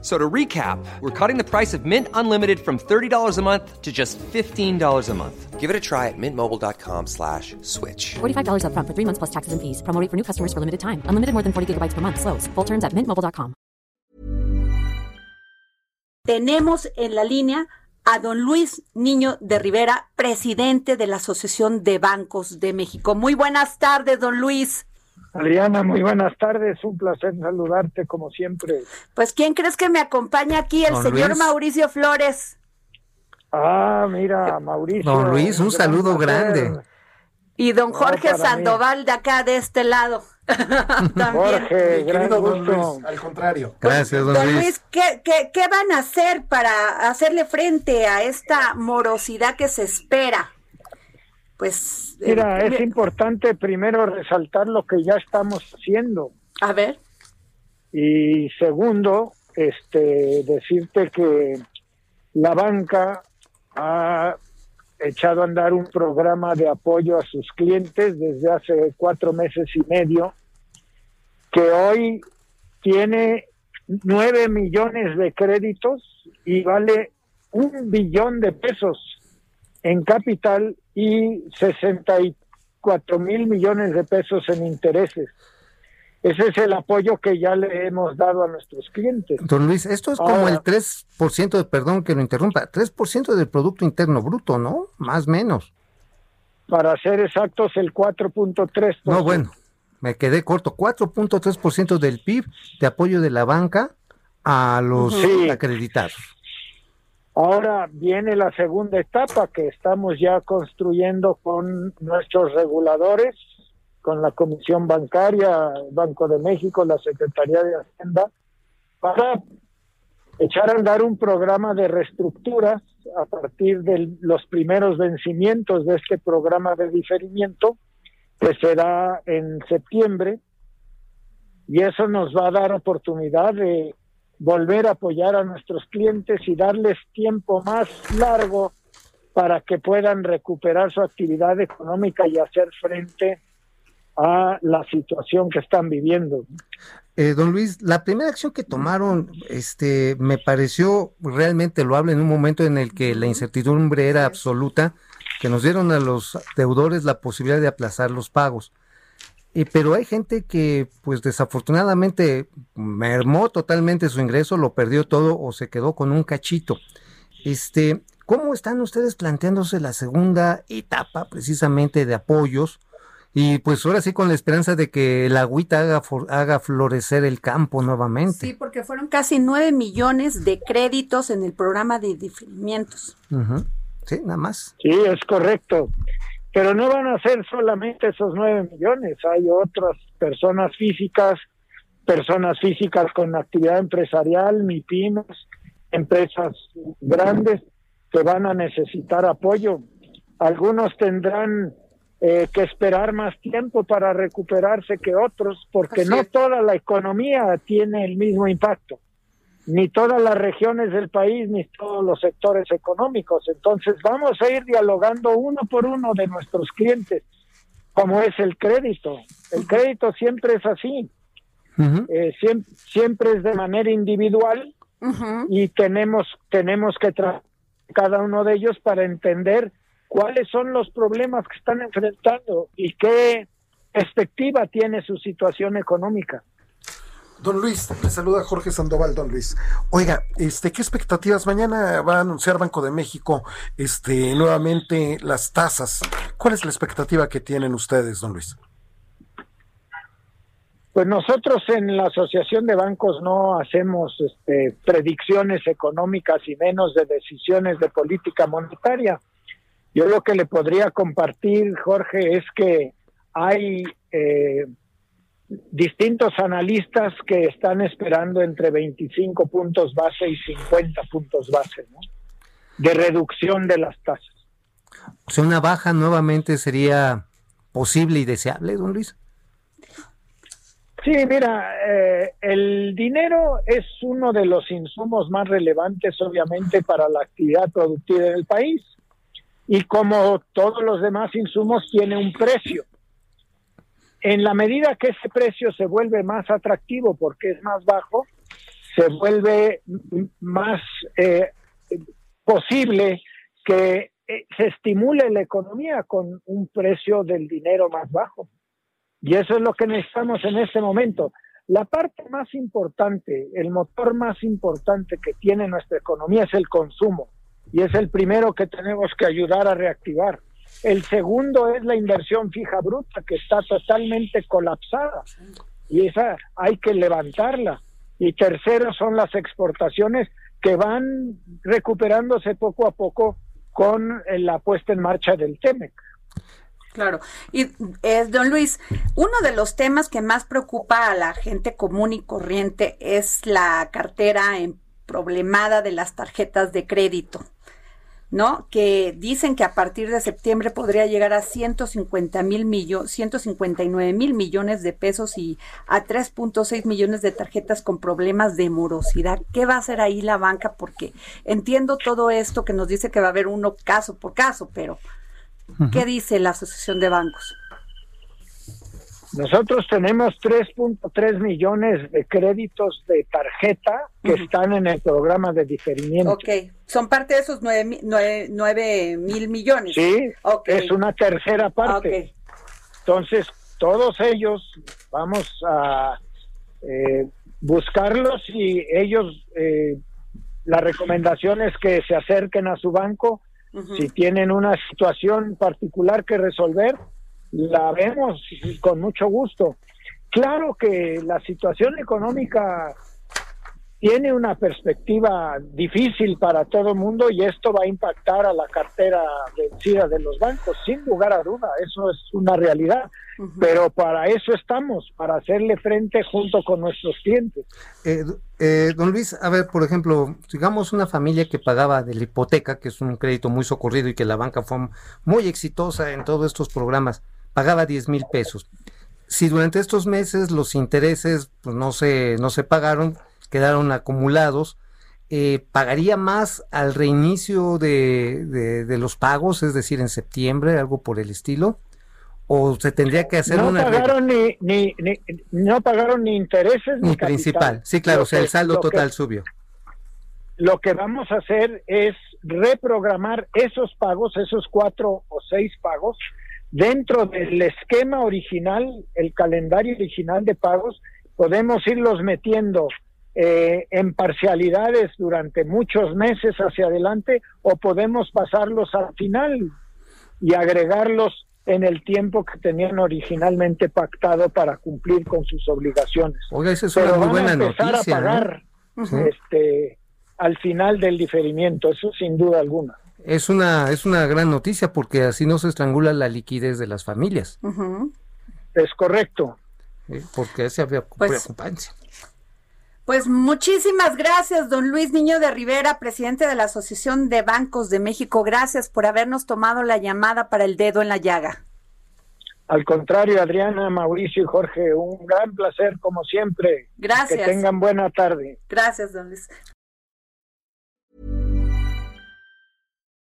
So to recap, we're cutting the price of Mint Unlimited from $30 a month to just $15 a month. Give it a try at mintmobile.com slash switch. $45 up front for three months plus taxes and fees. Promo rate for new customers for limited time. Unlimited more than 40 gigabytes per month. Slows. Full terms at mintmobile.com. Tenemos en la línea a don Luis Niño de Rivera, presidente de la Asociación de Bancos de México. Muy buenas tardes, don Luis. Adriana, muy buenas tardes, un placer saludarte como siempre. Pues, ¿quién crees que me acompaña aquí? El Don señor Luis. Mauricio Flores. Ah, mira, Mauricio. Don Luis, un saludo placer. grande. Y don No, Jorge mí. Sandoval de acá, de este lado. También. Jorge, gran Querido don gusto. Luis, al contrario. Gracias, don, Don Luis. Luis, ¿qué, qué, qué van a hacer para hacerle frente a esta morosidad que se espera? Pues, eh, Mira, es importante primero resaltar lo que ya estamos haciendo. A ver, y segundo, este, decirte que la banca ha echado a andar un programa de apoyo a sus clientes desde hace cuatro meses y medio, que hoy tiene nueve millones de créditos y vale un billón de pesos en capital y 64 mil millones de pesos en intereses. Ese es el apoyo que ya le hemos dado a nuestros clientes. Don Luis, esto es como Ahora- el 3%, de, perdón que lo interrumpa, 3% del Producto Interno Bruto, ¿no? Más menos. Para ser exactos, el 4.3%. No, bueno, me quedé corto. 4.3% del PIB de apoyo de la banca a los Sí. acreditados. Ahora viene la segunda etapa que estamos ya construyendo con nuestros reguladores, con la Comisión Bancaria, Banco de México, la Secretaría de Hacienda, para echar a andar un programa de reestructuras a partir de los primeros vencimientos de este programa de diferimiento, que será en septiembre, y eso nos va a dar oportunidad de volver a apoyar a nuestros clientes y darles tiempo más largo para que puedan recuperar su actividad económica y hacer frente a la situación que están viviendo. Eh, don Luis, la primera acción que tomaron, este, me pareció realmente loable en un momento en el que la incertidumbre era absoluta, que nos dieron a los deudores la posibilidad de aplazar los pagos. Eh, pero hay gente que, pues desafortunadamente, mermó totalmente su ingreso, lo perdió todo o se quedó con un cachito. Este, ¿cómo están ustedes planteándose la segunda etapa precisamente de apoyos? Y pues ahora sí con la esperanza de que el agüita haga, for- haga florecer el campo nuevamente. sí, porque fueron casi nueve millones de créditos en el programa de diferimientos. Sí, nada más. Sí, es correcto. Pero no van a ser solamente esos nueve millones. Hay otras personas físicas, personas físicas con actividad empresarial, MIPIMES, empresas grandes que van a necesitar apoyo. Algunos tendrán eh, que esperar más tiempo para recuperarse que otros, porque no toda la economía tiene el mismo impacto ni todas las regiones del país, ni todos los sectores económicos. Entonces vamos a ir dialogando uno por uno de nuestros clientes, como es el crédito. El crédito siempre es así, eh, siempre, siempre es de manera individual y tenemos, tenemos que tratar cada uno de ellos para entender cuáles son los problemas que están enfrentando y qué perspectiva tiene su situación económica. Don Luis, le saluda Jorge Sandoval, don Luis. Oiga, este, ¿qué expectativas? Mañana va a anunciar Banco de México este, nuevamente las tasas. ¿Cuál es la expectativa que tienen ustedes, don Luis? Pues nosotros en la Asociación de Bancos no hacemos este, predicciones económicas y menos de decisiones de política monetaria. Yo lo que le podría compartir, Jorge, es que hay eh, distintos analistas que están esperando entre 25 puntos base y 50 puntos base ¿no? de reducción de las tasas. O sea, una baja nuevamente sería posible y deseable, don Luis. Sí, mira, eh, el dinero es uno de los insumos más relevantes, obviamente, para la actividad productiva del país. Y como todos los demás insumos, tiene un precio. En la medida que ese precio se vuelve más atractivo porque es más bajo, se vuelve más eh, posible que eh, se estimule la economía con un precio del dinero más bajo. Y eso es lo que necesitamos en este momento. La parte más importante, el motor más importante que tiene nuestra economía es el consumo. Y es el primero que tenemos que ayudar a reactivar. El segundo es la inversión fija bruta, que está totalmente colapsada. Y esa hay que levantarla. Y tercero son las exportaciones que van recuperándose poco a poco con la puesta en marcha del TEMEC. Claro. Y es, don Luis, uno de los temas que más preocupa a la gente común y corriente es la cartera problemada de las tarjetas de crédito. ¿No? Que dicen que a partir de septiembre podría llegar a 150 mil millones, 159 mil millones de pesos y a 3.6 millones de tarjetas con problemas de morosidad. ¿Qué va a hacer ahí la banca? Porque entiendo todo esto que nos dice que va a haber uno caso por caso, pero ¿qué dice la Asociación de Bancos? Nosotros tenemos 3.3 millones de créditos de tarjeta que están en el programa de diferimiento. Ok, son parte de esos 9, mil millones. Sí, es una tercera parte. Entonces, todos ellos vamos a eh, buscarlos y ellos, eh, la recomendación es que se acerquen a su banco si tienen una situación particular que resolver la vemos con mucho gusto. Claro que la situación económica tiene una perspectiva difícil para todo el mundo y esto va a impactar a la cartera vencida de los bancos, sin lugar a duda, eso es una realidad. Pero para eso estamos, para hacerle frente junto con nuestros clientes. Eh, eh, don Luis, a ver, por ejemplo, digamos una familia que pagaba de la hipoteca, que es un crédito muy socorrido y que la banca fue muy exitosa en todos estos programas pagaba 10 mil pesos. Si durante estos meses los intereses pues, no, se, no se pagaron, quedaron acumulados, eh, ¿pagaría más al reinicio de, de, los pagos, es decir, en septiembre, algo por el estilo? ¿O se tendría que hacer no una... Pagaron ni, ni, no pagaron ni intereses ni, principal. Sí, claro, o sea, el saldo total subió. Lo que vamos a hacer es reprogramar esos pagos, esos cuatro o seis pagos, dentro del esquema original, el calendario original de pagos, podemos irlos metiendo eh, en parcialidades durante muchos meses hacia adelante o podemos pasarlos al final y agregarlos en el tiempo que tenían originalmente pactado para cumplir con sus obligaciones. Oiga, esa es una muy buena noticia. A pagar este, al final del diferimiento, eso sin duda alguna. Es una, es una gran noticia porque así no se estrangula la liquidez de las familias. Es correcto. porque esa había pues, Pues muchísimas gracias, don Luis Niño de Rivera, presidente de la Asociación de Bancos de México. Gracias por habernos tomado la llamada para el dedo en la llaga. Al contrario, Adriana, Mauricio y Jorge, un gran placer como siempre. Gracias. Que tengan buena tarde. Gracias, don Luis.